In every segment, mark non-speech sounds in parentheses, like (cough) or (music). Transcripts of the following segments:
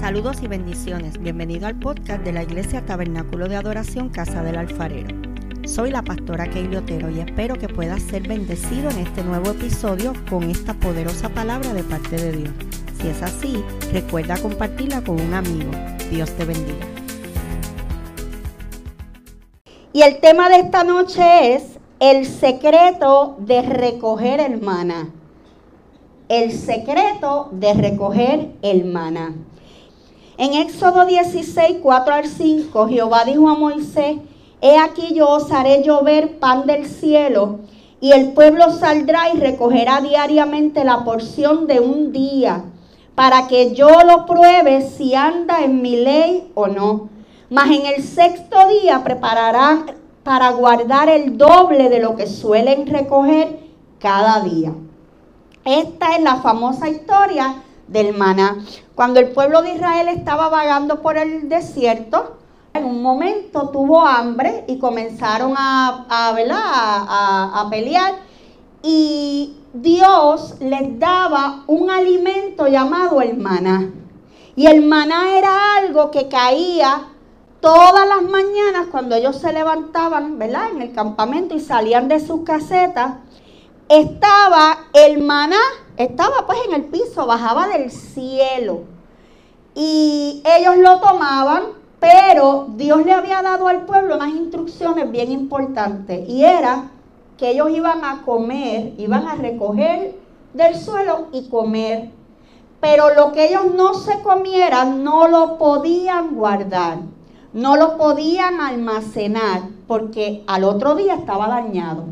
Saludos y bendiciones. Bienvenido al podcast de la Iglesia Tabernáculo de Adoración Casa del Alfarero. Soy la pastora Keili Otero y espero que puedas ser bendecido en este nuevo episodio con esta poderosa palabra de parte de Dios. Si es así, recuerda compartirla con un amigo. Dios te bendiga. Y el tema de esta noche es el secreto de recoger el maná. El secreto de recoger el. En Éxodo 16, 4 al 5, Jehová dijo a Moisés, He aquí yo os haré llover pan del cielo, y el pueblo saldrá y recogerá diariamente la porción de un día, para que yo lo pruebe si anda en mi ley o no. Mas en el sexto día prepararán para guardar el doble de lo que suelen recoger cada día. Esta es la famosa historia del maná. Cuando el pueblo de Israel estaba vagando por el desierto, en un momento tuvo hambre y comenzaron a, a, a, pelear y Dios les daba un alimento llamado el maná. Y el maná era algo que caía todas las mañanas cuando ellos se levantaban, ¿verdad? En el campamento y salían de sus casetas. Estaba el maná estaba pues en el piso, bajaba del cielo. Y ellos lo tomaban, pero Dios le había dado al pueblo unas instrucciones bien importantes. Y era que ellos iban a comer, iban a recoger del suelo y comer. Pero lo que ellos no se comieran no lo podían guardar, no lo podían almacenar, porque al otro día estaba dañado.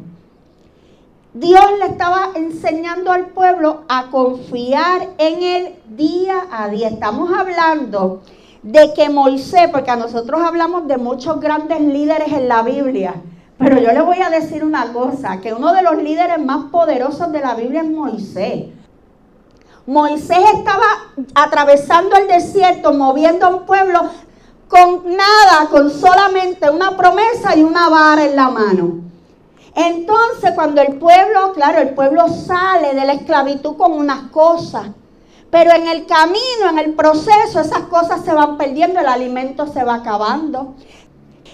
Dios le estaba enseñando al pueblo a confiar en él día a día. Estamos hablando de que Moisés, porque a nosotros hablamos de muchos grandes líderes en la Biblia, pero yo le voy a decir una cosa, que uno de los líderes más poderosos de la Biblia es Moisés. Moisés estaba atravesando el desierto, moviendo a un pueblo con nada, con solamente una promesa y una vara en la mano. Entonces cuando el pueblo, claro, el pueblo sale de la esclavitud con unas cosas, pero en el camino, en el proceso, esas cosas se van perdiendo, el alimento se va acabando.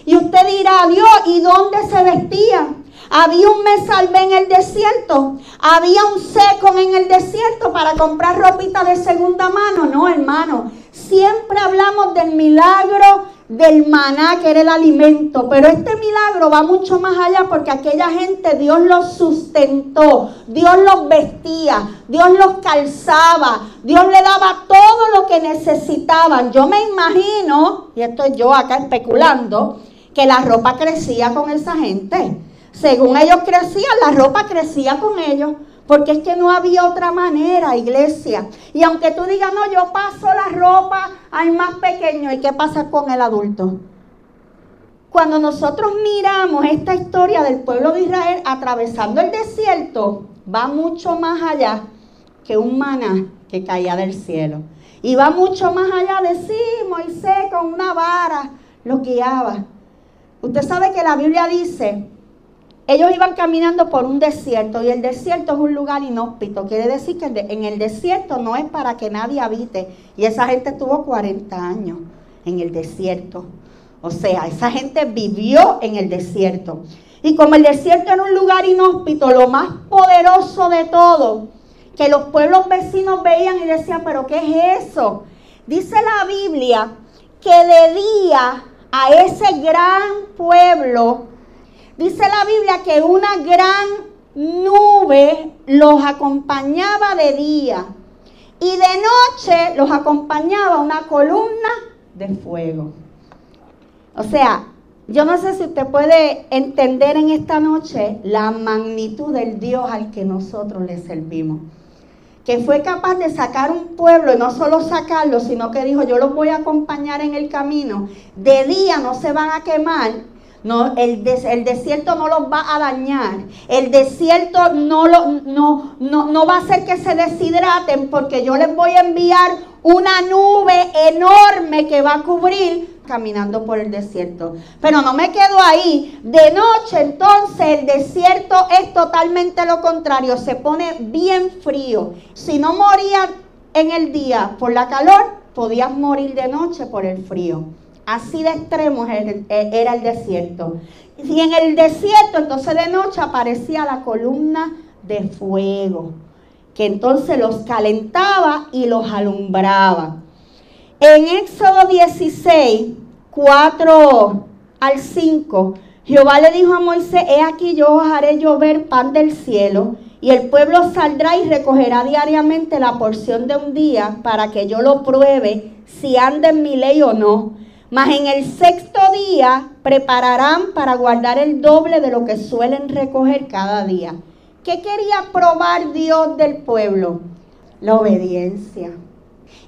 Y usted dirá, Dios, ¿y dónde se vestían? Había un mesalvé en el desierto, había un seco en el desierto para comprar ropita de segunda mano. No, hermano, siempre hablamos del milagro del maná, que era el alimento. Pero este milagro va mucho más allá porque aquella gente Dios los sustentó, Dios los vestía, Dios los calzaba, Dios le daba todo lo que necesitaban. Yo me imagino, y esto es yo acá especulando, que la ropa crecía con esa gente. Según ellos crecían, la ropa crecía con ellos. Porque es que no había otra manera, iglesia. Y aunque tú digas, no, yo paso la ropa al más pequeño, ¿y qué pasa con el adulto? Cuando nosotros miramos esta historia del pueblo de Israel atravesando el desierto, va mucho más allá que un maná que caía del cielo. Y va mucho más allá de sí, Moisés con una vara lo guiaba. Usted sabe que la Biblia dice ellos iban caminando por un desierto y el desierto es un lugar inhóspito. Quiere decir que en el desierto no es para que nadie habite. Y esa gente tuvo 40 años en el desierto. O sea, esa gente vivió en el desierto. Y como el desierto era un lugar inhóspito, lo más poderoso de todo, que los pueblos vecinos veían y decían, pero ¿qué es eso? Dice la Biblia que de día a ese gran pueblo Dice la Biblia que una gran nube los acompañaba de día y de noche los acompañaba una columna de fuego. O sea, yo no sé si usted puede entender en esta noche la magnitud del Dios al que nosotros le servimos. Que fue capaz de sacar un pueblo y no solo sacarlo, sino que dijo, yo los voy a acompañar en el camino. De día no se van a quemar no, el, el, desierto no los va a dañar. El desierto no, lo, no, no, no va a hacer que se deshidraten porque yo les voy a enviar una nube enorme que va a cubrir caminando por el desierto. Pero no me quedo ahí. De noche entonces el desierto es totalmente lo contrario. Se pone bien frío. Si no moría en el día por la calor, podías morir de noche por el frío. Así de extremo era el desierto. Y en el desierto, entonces de noche aparecía la columna de fuego, que entonces los calentaba y los alumbraba. En Éxodo 16, 4 al 5, Jehová le dijo a Moisés, he aquí yo os haré llover pan del cielo, y el pueblo saldrá y recogerá diariamente la porción de un día para que yo lo pruebe si anda en mi ley o no. Mas en el sexto día prepararán para guardar el doble de lo que suelen recoger cada día. ¿Qué quería probar Dios del pueblo? La obediencia.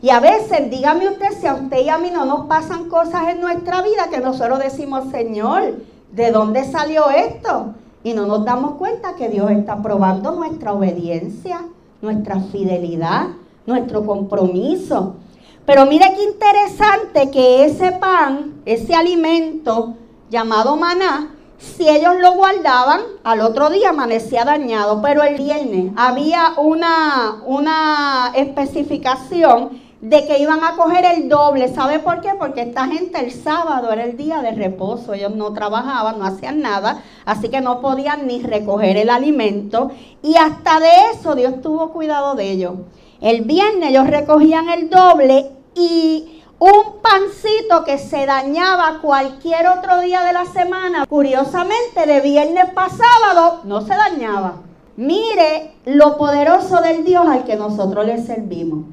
Y a veces, dígame usted, si a usted y a mí no nos pasan cosas en nuestra vida que nosotros decimos, Señor, ¿de dónde salió esto? Y no nos damos cuenta que Dios está probando nuestra obediencia, nuestra fidelidad, nuestro compromiso. Pero mire qué interesante que ese pan, ese alimento llamado maná, si ellos lo guardaban, al otro día amanecía dañado, pero el viernes había una, una especificación de que iban a coger el doble. ¿Sabe por qué? Porque esta gente el sábado era el día de reposo, ellos no trabajaban, no hacían nada, así que no podían ni recoger el alimento y hasta de eso Dios tuvo cuidado de ellos. El viernes ellos recogían el doble y un pancito que se dañaba cualquier otro día de la semana, curiosamente de viernes para sábado no se dañaba. Mire lo poderoso del Dios al que nosotros le servimos.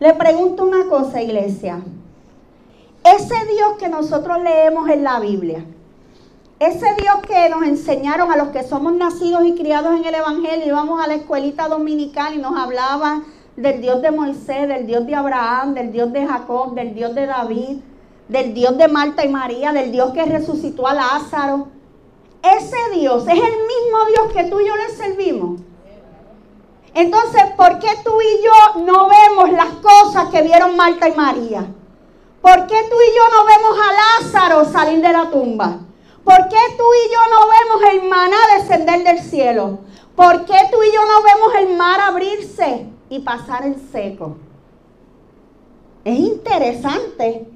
Le pregunto una cosa, iglesia. Ese Dios que nosotros leemos en la Biblia, ese Dios que nos enseñaron a los que somos nacidos y criados en el Evangelio, íbamos a la escuelita dominical y nos hablaban del Dios de Moisés, del Dios de Abraham, del Dios de Jacob, del Dios de David, del Dios de Marta y María, del Dios que resucitó a Lázaro. Ese Dios es el mismo Dios que tú y yo le servimos. Entonces, ¿por qué tú y yo no vemos las cosas que vieron Marta y María? ¿Por qué tú y yo no vemos a Lázaro salir de la tumba? ¿Por qué tú y yo no vemos el maná descender del cielo? ¿Por qué tú y yo no vemos el mar abrirse? Y pasar en seco. Es interesante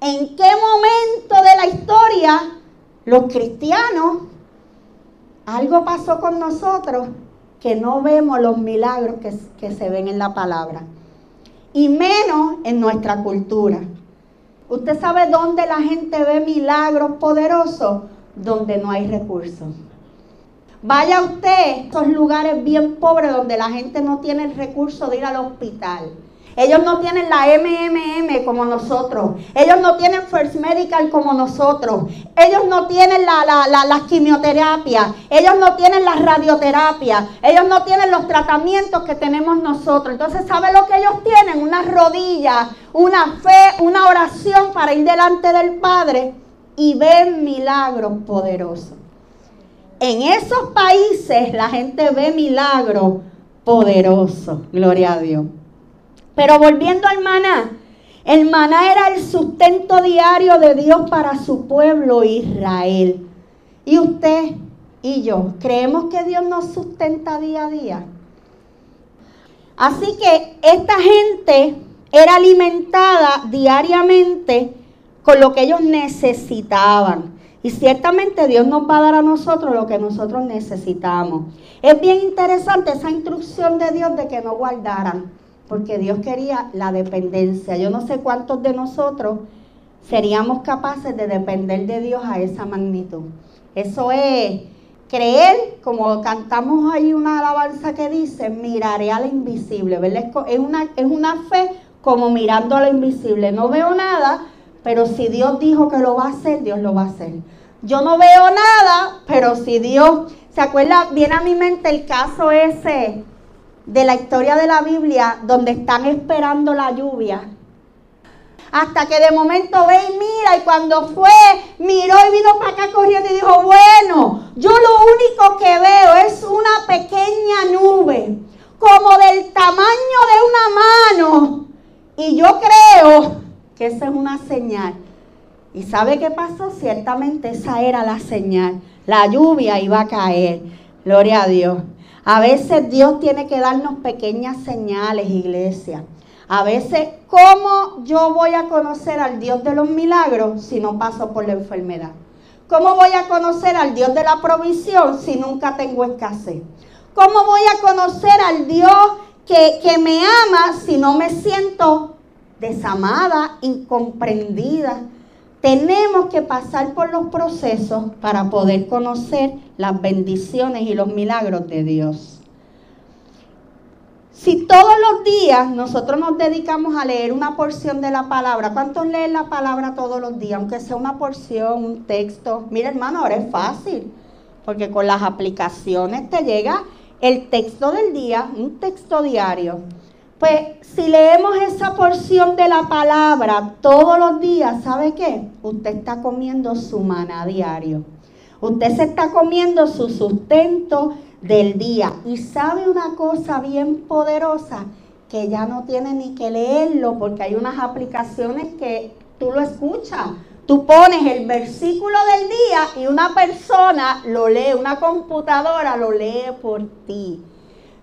en qué momento de la historia los cristianos, algo pasó con nosotros que no vemos los milagros que, que se ven en la palabra. Y menos en nuestra cultura. ¿Usted sabe dónde la gente ve milagros poderosos? Donde no hay recursos. Vaya usted a esos lugares bien pobres donde la gente no tiene el recurso de ir al hospital. Ellos no tienen la MMM como nosotros. Ellos no tienen First Medical como nosotros. Ellos no tienen la, la. Ellos no tienen la radioterapia. Ellos no tienen los tratamientos que tenemos nosotros. Entonces, ¿sabe lo que ellos tienen? Una rodilla, una fe, una oración para ir delante del Padre y ver milagros poderosos. En esos países la gente ve milagros poderosos. Gloria a Dios. Pero volviendo al maná, el maná era el sustento diario de Dios para su pueblo Israel. Y usted y yo, ¿creemos que Dios nos sustenta día a día? Así que esta gente era alimentada diariamente con lo que ellos necesitaban. Y ciertamente Dios nos va a dar a nosotros lo que nosotros necesitamos. Es bien interesante esa instrucción de Dios de que no guardaran, porque Dios quería la dependencia. Yo no sé cuántos de nosotros seríamos capaces de depender de Dios a esa magnitud. Eso es creer, como cantamos ahí una alabanza que dice, miraré a lo invisible. Es una, es una fe como mirando a lo invisible. No veo nada, pero si Dios dijo que lo va a hacer, Dios lo va a hacer. Yo no veo nada, pero si Dios, ¿se acuerda? Viene a mi mente el caso ese de la historia de la Biblia donde están esperando la lluvia. Hasta que de momento ve y mira y cuando fue, miró y vino para acá corriendo y dijo, bueno, yo lo único que veo es una pequeña nube, como del tamaño de una mano. Y yo creo que esa es una señal. ¿Y sabe qué pasó? Ciertamente esa era la señal. La lluvia iba a caer. Gloria a Dios. A veces Dios tiene que darnos pequeñas señales, iglesia. A veces, ¿cómo yo voy a conocer al Dios de los milagros si no paso por la enfermedad? ¿Cómo voy a conocer al Dios de la provisión si nunca tengo escasez? ¿Cómo voy a conocer al Dios que, que me ama si no me siento desamada, incomprendida? Tenemos que pasar por los procesos para poder conocer las bendiciones y los milagros de Dios. Si todos los días nosotros nos dedicamos a leer una porción de la palabra, ¿cuántos leen la palabra todos los días? Aunque sea una porción, un texto. Mira hermano, ahora es fácil, porque con las aplicaciones te llega el texto del día, un texto diario. Pues si leemos esa porción de la palabra todos los días, ¿sabe qué? Usted está comiendo su maná diario. Usted se está comiendo su sustento del día. Y sabe una cosa bien poderosa, que ya no tiene ni que leerlo porque hay unas aplicaciones que tú lo escuchas. Tú pones el versículo del día y una persona lo lee, una computadora lo lee por ti.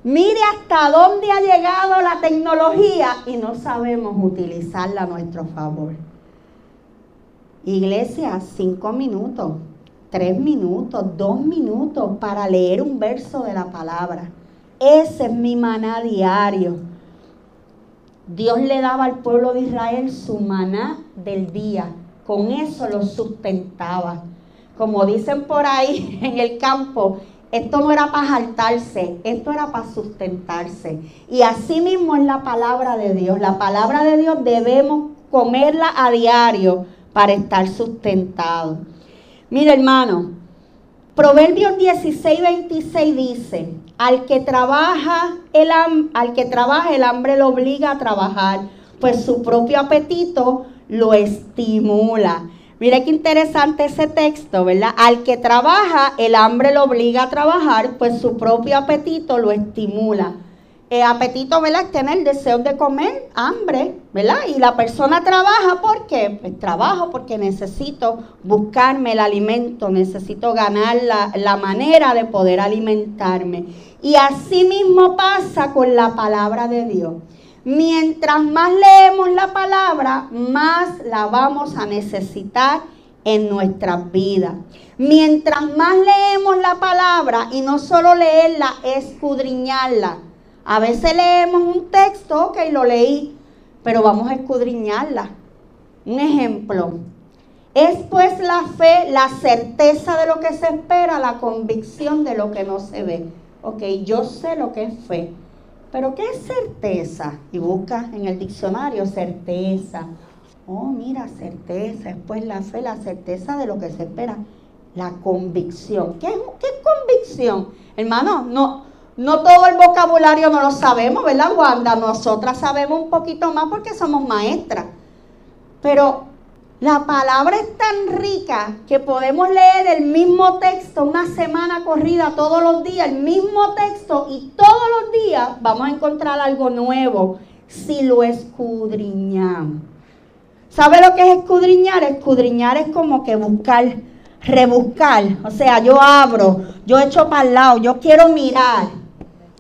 Mire hasta dónde ha llegado la tecnología y no sabemos utilizarla a nuestro favor. Iglesia, cinco minutos tres minutos, dos minutos para leer un verso de la palabra. Ese es mi maná diario. Dios le daba al pueblo de Israel su maná del día. Con eso lo sustentaba. Como dicen por ahí (laughs) en el campo, esto no era para saltarse, esto era para sustentarse. Y así mismo es la palabra de Dios. La palabra de Dios debemos comerla a diario para estar sustentados. Mira, hermano, Proverbios 16, 26 dice, al que trabaja el, al que trabaja el hambre lo obliga a trabajar, pues su propio apetito lo estimula. Mira qué interesante ese texto, ¿verdad? Al que trabaja, el hambre lo obliga a trabajar, pues su propio apetito lo estimula. El apetito, ¿verdad? Es tener deseo de comer, hambre, ¿verdad? Y la persona trabaja, ¿por qué? Pues trabajo porque necesito buscarme el alimento, necesito ganar la, la manera de poder alimentarme. Y así mismo pasa con la palabra de Dios. Mientras más leemos la palabra, más la vamos a necesitar en nuestras vidas. Mientras más leemos la palabra, y no solo leerla, escudriñarla, a veces leemos un texto, ok, lo leí, pero vamos a escudriñarla. Un ejemplo. Es pues la fe, la certeza de lo que se espera, la convicción de lo que no se ve. Ok, yo sé lo que es fe. Pero ¿qué es certeza? Y busca en el diccionario certeza. Oh, mira, certeza. Es pues la fe, la certeza de lo que se espera. La convicción. ¿Qué, qué convicción? Hermano, no, no todo el vocabulario no lo sabemos, ¿verdad, Wanda? Nosotras sabemos un poquito más porque somos maestras. Pero la palabra es tan rica que podemos leer el mismo texto una semana corrida todos los días, el mismo texto y todos los días vamos a encontrar algo nuevo si lo escudriñamos. ¿Sabe lo que es escudriñar? Escudriñar es como que buscar, rebuscar. O sea, yo abro, yo echo para el lado, yo quiero mirar.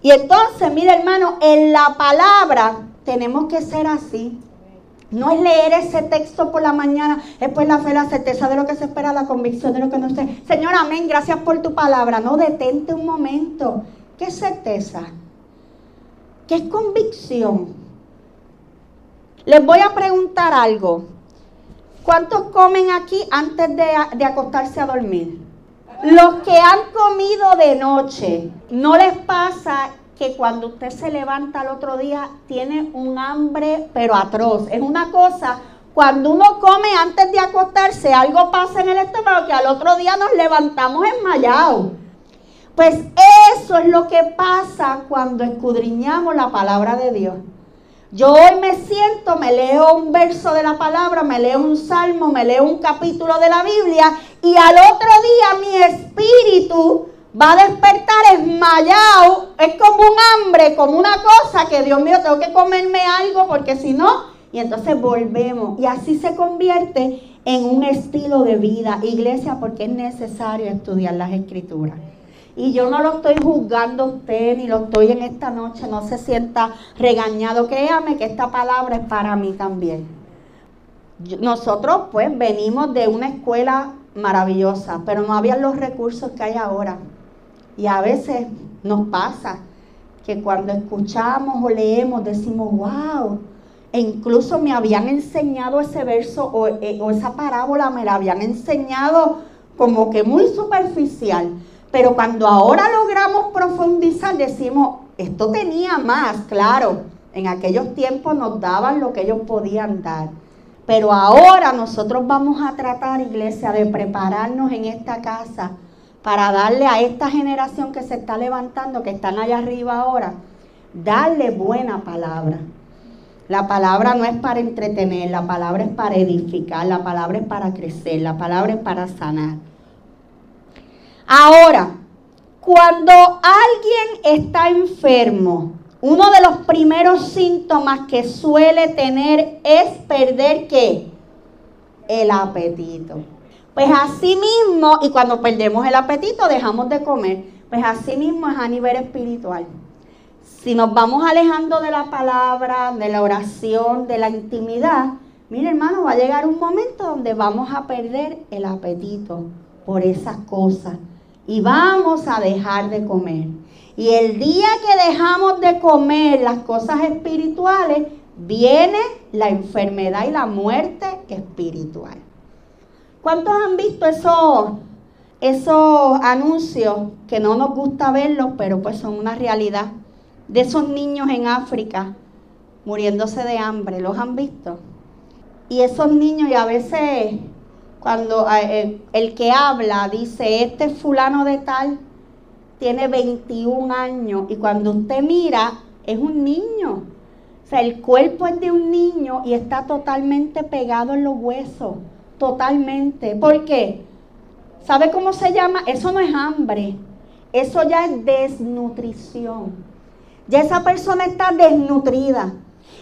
Y entonces, mira hermano, en la palabra tenemos que ser así. No es leer ese texto por la mañana, es pues la fe, la certeza de lo que se espera, la convicción de lo que no sé. Señor, amén, gracias por tu palabra. No, detente un momento. ¿Qué certeza? ¿Qué convicción? Les voy a preguntar algo. ¿Cuántos comen aquí antes de, de acostarse a dormir? Los que han comido de noche, ¿no les pasa que cuando usted se levanta al otro día tiene un hambre pero atroz? Es una cosa, cuando uno come antes de acostarse, algo pasa en el estómago que al otro día nos levantamos enmayados. Pues eso es lo que pasa cuando escudriñamos la palabra de Dios. Yo hoy me siento, me leo un verso de la palabra, me leo un salmo, me leo un capítulo de la Biblia y al otro día mi espíritu va a despertar esmayado. Es como un hambre, como una cosa que Dios mío, tengo que comerme algo porque si no, y entonces volvemos. Y así se convierte en un estilo de vida, iglesia, porque es necesario estudiar las escrituras. Y yo no lo estoy juzgando a usted, ni lo estoy en esta noche, no se sienta regañado. Créame que esta palabra es para mí también. Nosotros pues venimos de una escuela maravillosa, pero no había los recursos que hay ahora. Y a veces nos pasa que cuando escuchamos o leemos decimos, wow, e incluso me habían enseñado ese verso o, eh, o, esa parábola, me la habían enseñado como que muy superficial. Pero cuando ahora logramos profundizar, decimos, esto tenía más, claro. En aquellos tiempos nos daban lo que ellos podían dar. Pero ahora nosotros vamos a tratar, iglesia, de prepararnos en esta casa para darle a esta generación que se está levantando, que están allá arriba ahora, darle buena palabra. La palabra no es para entretener, la palabra es para edificar, la palabra es para crecer, la palabra es para sanar. Ahora, cuando alguien está enfermo, uno de los primeros síntomas que suele tener es perder qué? El apetito. Pues así mismo, y cuando perdemos el apetito dejamos de comer, pues así mismo es a nivel espiritual. Si nos vamos alejando de la palabra, de la oración, de la intimidad, mire hermano, va a llegar un momento donde vamos a perder el apetito por esas cosas y vamos a dejar de comer. Y el día que dejamos de comer las cosas espirituales, viene la enfermedad y la muerte espiritual. ¿Cuántos han visto esos, esos anuncios que no nos gusta verlos, pero pues son una realidad? De esos niños en África muriéndose de hambre, ¿los han visto? Y esos niños, y a veces cuando eh, el que habla dice, este fulano de tal tiene 21 años y cuando usted mira es un niño. O sea, el cuerpo es de un niño y está totalmente pegado en los huesos, totalmente. ¿Por qué? ¿Sabe cómo se llama? Eso no es hambre, eso ya es desnutrición. Ya esa persona está desnutrida.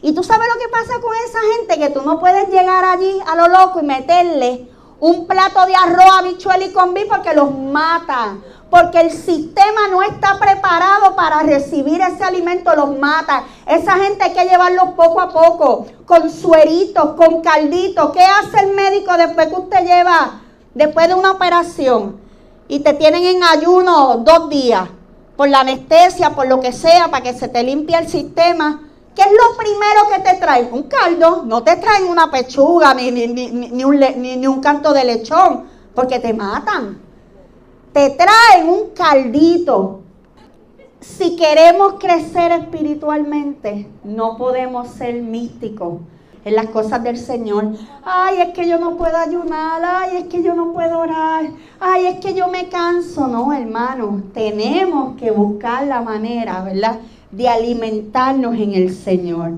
Y tú sabes lo que pasa con esa gente, que tú no puedes llegar allí a lo loco y meterle un plato de arroz, habichuela y combi porque los mata. Porque el sistema no está preparado para recibir ese alimento, los mata. Esa gente hay que llevarlos poco a poco, con sueritos, con calditos. ¿Qué hace el médico después que usted lleva, después de una operación? Y te tienen en ayuno dos días, por la anestesia, por lo que sea, para que se te limpie el sistema. ¿Qué es lo primero que te traen? Un caldo. No te traen una pechuga ni, ni, un, ni un canto de lechón, porque te matan. Te traen un caldito. Si queremos crecer espiritualmente, no podemos ser místicos en las cosas del Señor. Ay, es que yo no puedo ayunar, ay, es que yo no puedo orar, ay, es que yo me canso. No, hermano, tenemos que buscar la manera, ¿verdad? de alimentarnos en el Señor.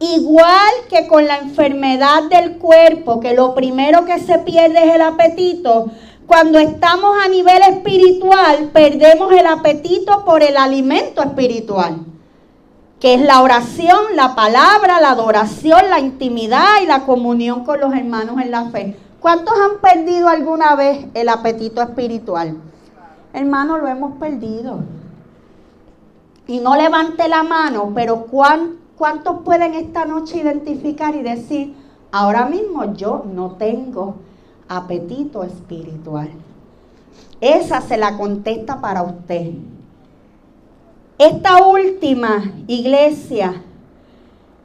Igual que con la enfermedad del cuerpo, que lo primero que se pierde es el apetito, cuando estamos a nivel espiritual, perdemos el apetito por el alimento espiritual, que es la oración, la palabra, la adoración, la intimidad y la comunión con los hermanos en la fe. ¿Cuántos han perdido alguna vez el apetito espiritual? Hermanos, lo hemos perdido y no levante la mano, pero ¿cuántos pueden esta noche identificar y decir, ahora mismo yo no tengo apetito espiritual? Esa se la contesta para usted. Esta última iglesia,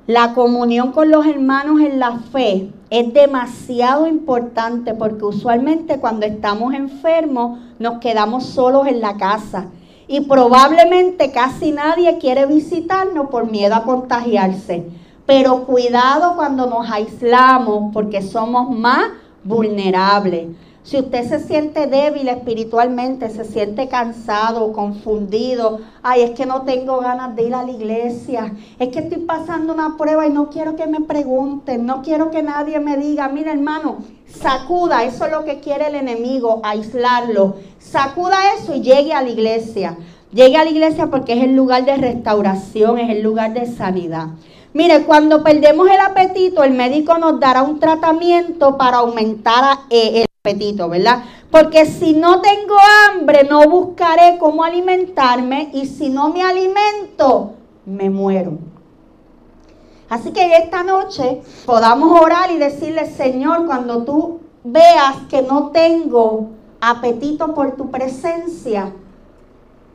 la comunión con los hermanos en la fe, es demasiado importante porque usualmente cuando estamos enfermos nos quedamos solos en la casa y probablemente casi nadie quiere visitarnos por miedo a contagiarse. Pero cuidado cuando nos aislamos porque somos más vulnerables. Si usted se siente débil espiritualmente, se siente cansado, confundido, ay, es que no tengo ganas de ir a la iglesia, es que estoy pasando una prueba y no quiero que me pregunten, no quiero que nadie me diga, mira hermano, sacuda, eso es lo que quiere el enemigo, aislarlo, sacuda eso y llegue a la iglesia. Llegue a la iglesia porque es el lugar de restauración, es el lugar de sanidad. Mire, cuando perdemos el apetito, el médico nos dará un tratamiento para aumentar eh, el apetito, ¿verdad? Porque si no tengo hambre, no buscaré cómo alimentarme y si no me alimento, me muero. Así que esta noche podamos orar y decirle, Señor, cuando tú veas que no tengo apetito por tu presencia,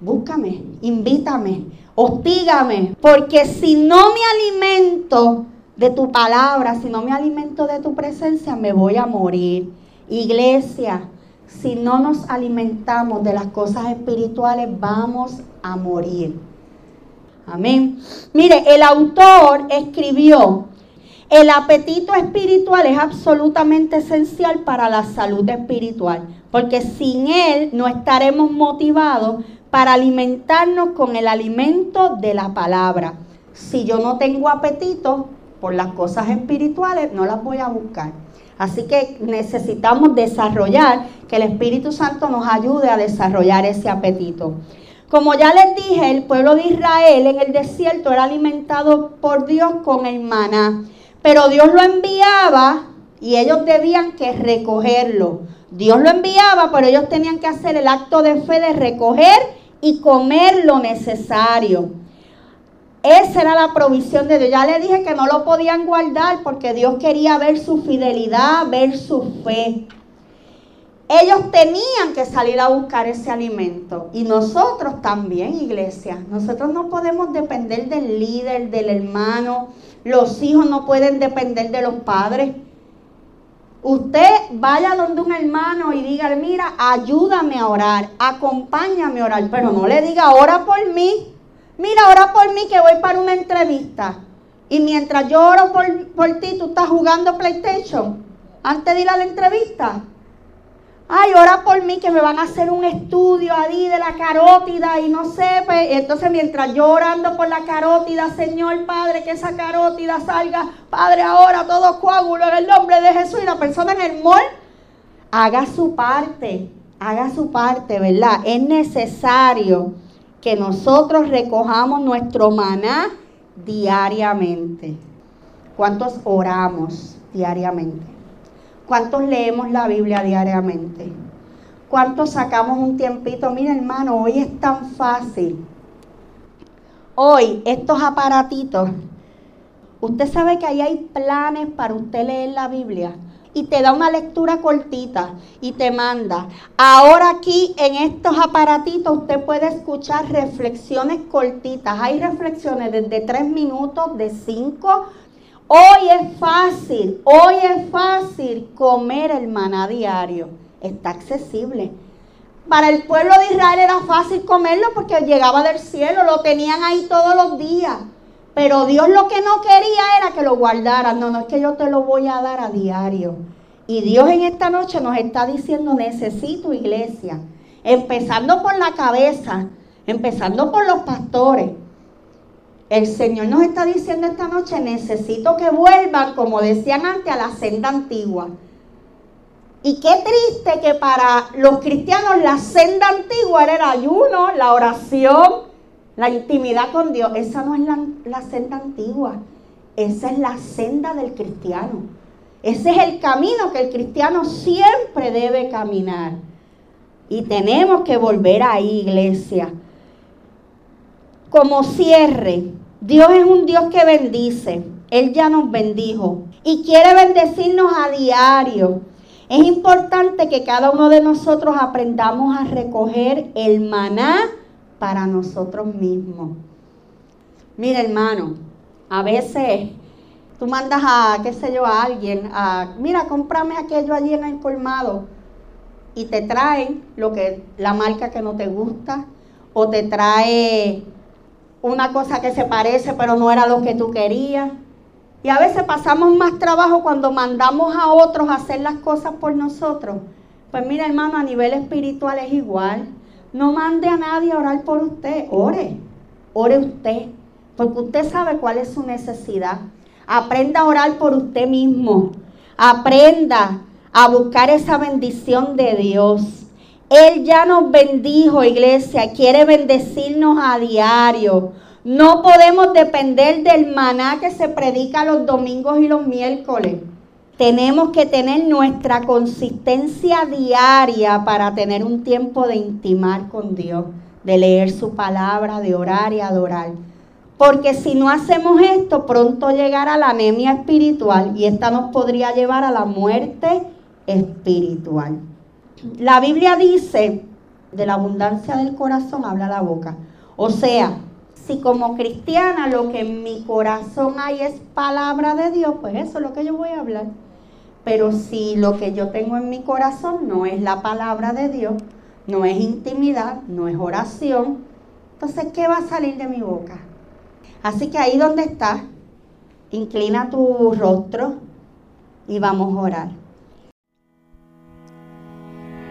búscame, invítame, hostígame, porque si no me alimento de tu palabra, si no me alimento de tu presencia, me voy a morir. Iglesia, si no nos alimentamos de las cosas espirituales, vamos a morir. Amén. Mire, el autor escribió, el apetito espiritual es absolutamente esencial para la salud espiritual, porque sin él no estaremos motivados para alimentarnos con el alimento de la palabra. Si yo no tengo apetito por las cosas espirituales, no las voy a buscar. Así que necesitamos desarrollar, que el Espíritu Santo nos ayude a desarrollar ese apetito. Como ya les dije, el pueblo de Israel en el desierto era alimentado por Dios con el maná, pero Dios lo enviaba y ellos debían que recogerlo. Dios lo enviaba, pero ellos tenían que hacer el acto de fe de recoger y comer lo necesario. Esa era la provisión de Dios. Ya le dije que no lo podían guardar porque Dios quería ver su fidelidad, ver su fe. Ellos tenían que salir a buscar ese alimento. Y nosotros también, iglesia. Nosotros no podemos depender del líder, del hermano. Los hijos no pueden depender de los padres. Usted vaya donde un hermano y diga, mira, ayúdame a orar, acompáñame a orar, pero no le diga, ora por mí. Mira, ora por mí que voy para una entrevista. Y mientras yo oro por, por ti, tú estás jugando PlayStation antes de ir a la entrevista. Ay, ora por mí que me van a hacer un estudio ahí de la carótida y no sé. Pues, entonces, mientras yo orando por la carótida, Señor Padre, que esa carótida salga, Padre, ahora todo coágulo en el nombre de Jesús. Y la persona en el mall haga su parte, haga su parte, ¿verdad? Es necesario que nosotros recojamos nuestro maná diariamente. ¿Cuántos oramos diariamente? ¿Cuántos leemos la Biblia diariamente? ¿Cuántos sacamos un tiempito? Mira hermano, hoy es tan fácil. Hoy estos aparatitos, usted sabe que ahí hay planes para usted leer la Biblia y te da una lectura cortita y te manda. Ahora aquí en estos aparatitos usted puede escuchar reflexiones cortitas. Hay reflexiones desde tres minutos, de cinco, Hoy es fácil, hoy es fácil comer el maná diario. Está accesible. Para el pueblo de Israel era fácil comerlo porque llegaba del cielo, lo tenían ahí todos los días. Pero Dios lo que no quería era que lo guardaran. No, no es que yo te lo voy a dar a diario. Y Dios en esta noche nos está diciendo, necesito iglesia. Empezando por la cabeza, empezando por los pastores el Señor nos está diciendo esta noche, necesito que vuelvan, como decían antes, a la senda antigua. Y qué triste que para los cristianos la senda antigua era el ayuno, la oración, la intimidad con Dios. Esa no es la, senda antigua, esa es la senda del cristiano. Ese es el camino que el cristiano siempre debe caminar. Y tenemos que volver ahí, iglesia. Como cierre, Dios es un Dios que bendice. Él ya nos bendijo y quiere bendecirnos a diario. Es importante que cada uno de nosotros aprendamos a recoger el maná para nosotros mismos. Mira, hermano, a veces tú mandas a, qué sé yo, a alguien, a, mira, cómprame aquello allí en el colmado y te traen lo que, la marca que no te gusta o te trae una cosa que se parece pero no era lo que tú querías. Y a veces pasamos más trabajo cuando mandamos a otros a hacer las cosas por nosotros. Pues mira hermano, a nivel espiritual es igual. No mande a nadie a orar por usted, ore, ore usted, porque usted sabe cuál es su necesidad. Aprenda a orar por usted mismo. Aprenda a buscar esa bendición de Dios. Él ya nos bendijo, iglesia, quiere bendecirnos a diario. No podemos depender del maná que se predica los domingos y los miércoles. tenemos que tener nuestra consistencia diaria para tener un tiempo de intimar con Dios, de leer su palabra, de orar y adorar. Porque si no hacemos esto, pronto llegará la anemia espiritual y esta nos podría llevar a la muerte espiritual. La Biblia dice, de la abundancia del corazón habla la boca. O sea, si como cristiana lo que en mi corazón hay es palabra de Dios, pues eso es lo que yo voy a hablar. Pero si lo que yo tengo en mi corazón no es la palabra de Dios, no es intimidad, no es oración, entonces ¿qué va a salir de mi boca? Así que ahí donde estás, inclina tu rostro y vamos a orar.